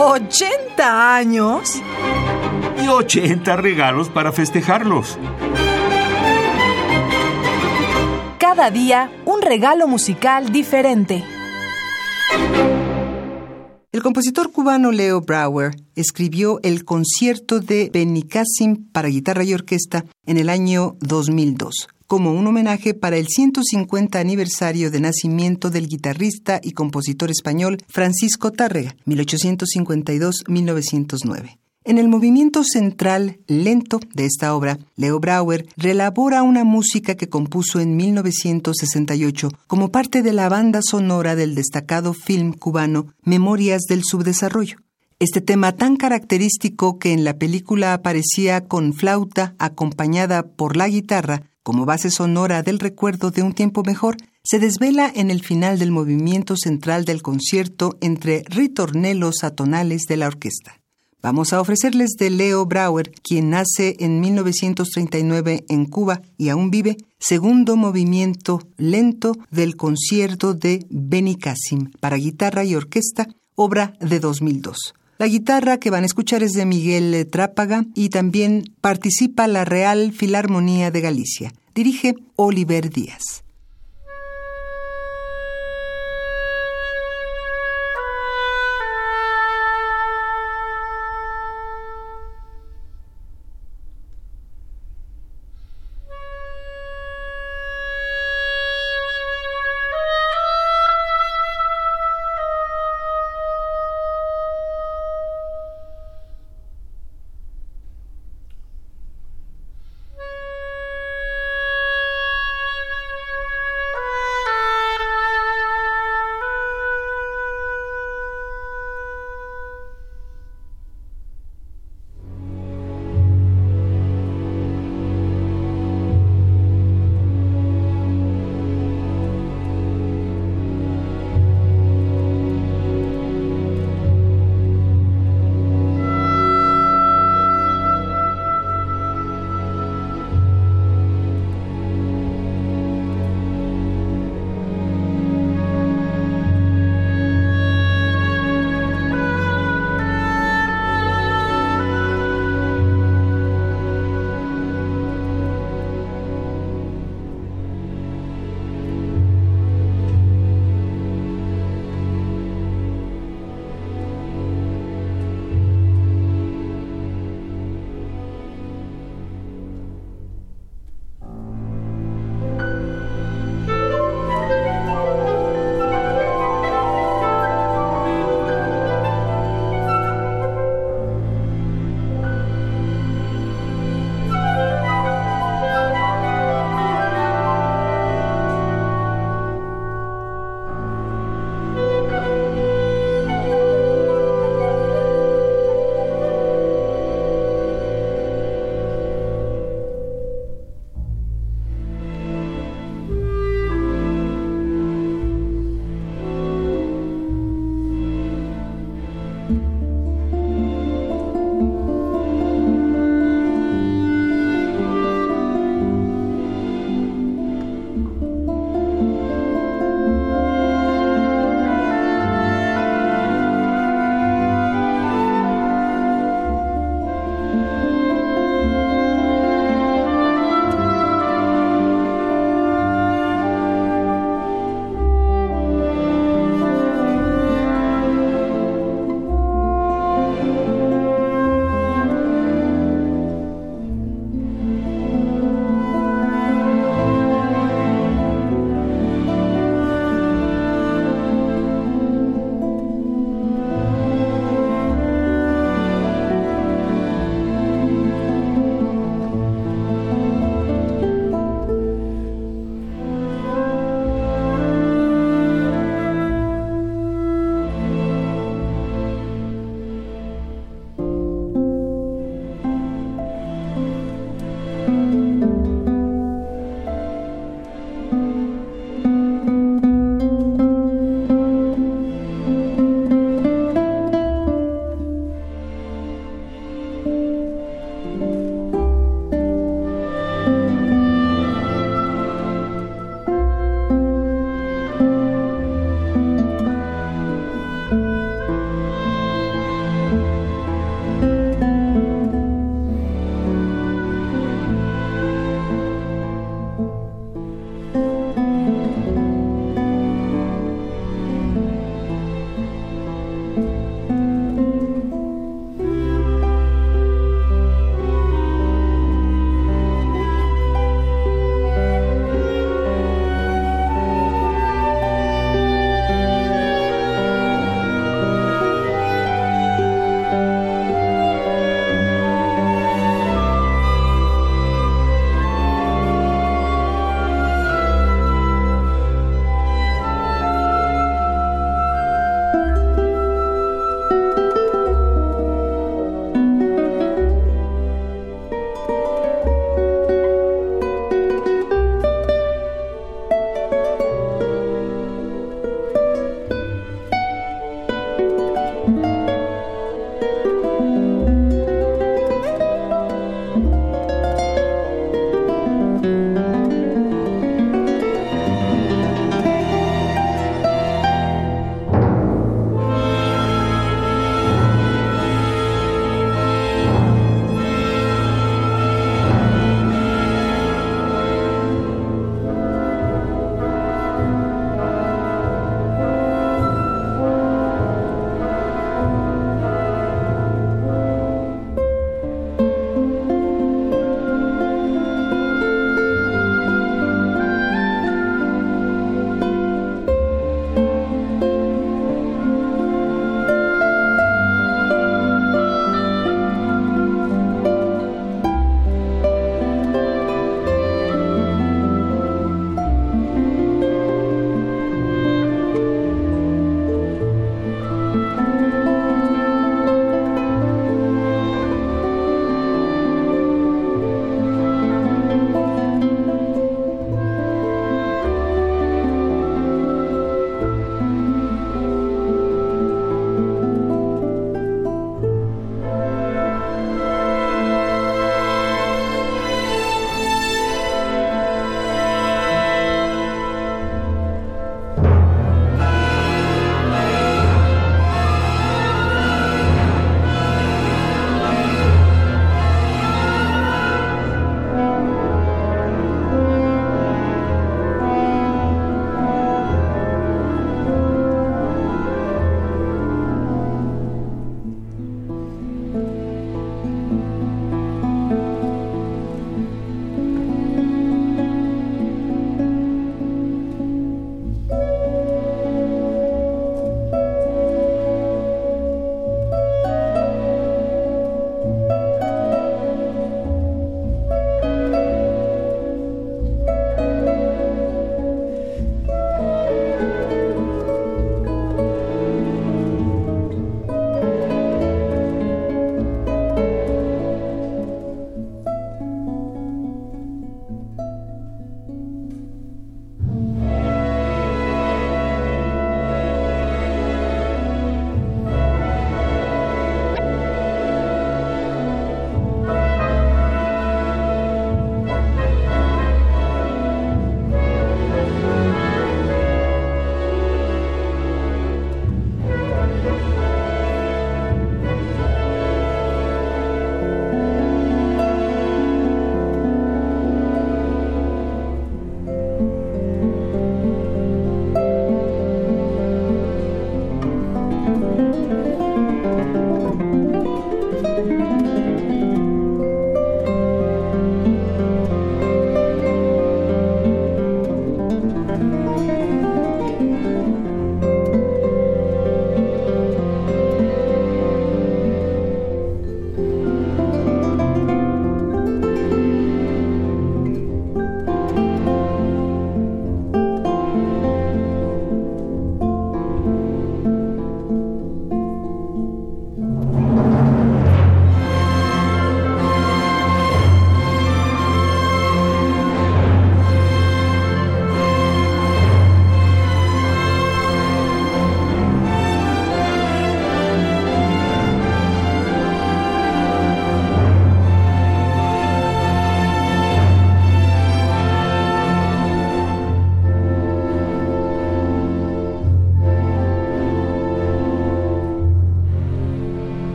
¿80 años? Y 80 regalos para festejarlos. Cada día un regalo musical diferente. El compositor cubano Leo Brower escribió el concierto de Benicassim para guitarra y orquesta en el año 2002 como un homenaje para el 150 aniversario de nacimiento del guitarrista y compositor español Francisco Tárrega, 1852-1909. En el movimiento central lento de esta obra, Leo Brauer relabora una música que compuso en 1968 como parte de la banda sonora del destacado film cubano Memorias del Subdesarrollo. Este tema tan característico que en la película aparecía con flauta acompañada por la guitarra como base sonora del recuerdo de un tiempo mejor, se desvela en el final del movimiento central del concierto entre ritornelos atonales de la orquesta. Vamos a ofrecerles de Leo Brauer, quien nace en 1939 en Cuba y aún vive, segundo movimiento lento del concierto de Benny Cassim para guitarra y orquesta, obra de 2002. La guitarra que van a escuchar es de Miguel Trápaga y también participa la Real Filarmonía de Galicia. Dirige Oliver Díaz.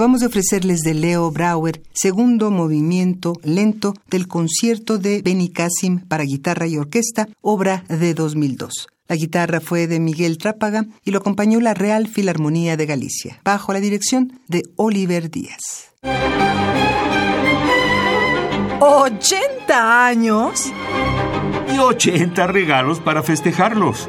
Acabamos de ofrecerles de Leo Brauer, segundo movimiento lento del concierto de Benny Cassim para guitarra y orquesta, obra de 2002. La guitarra fue de Miguel Trápaga y lo acompañó la Real Filarmonía de Galicia, bajo la dirección de Oliver Díaz. ¿80 años? Y 80 regalos para festejarlos.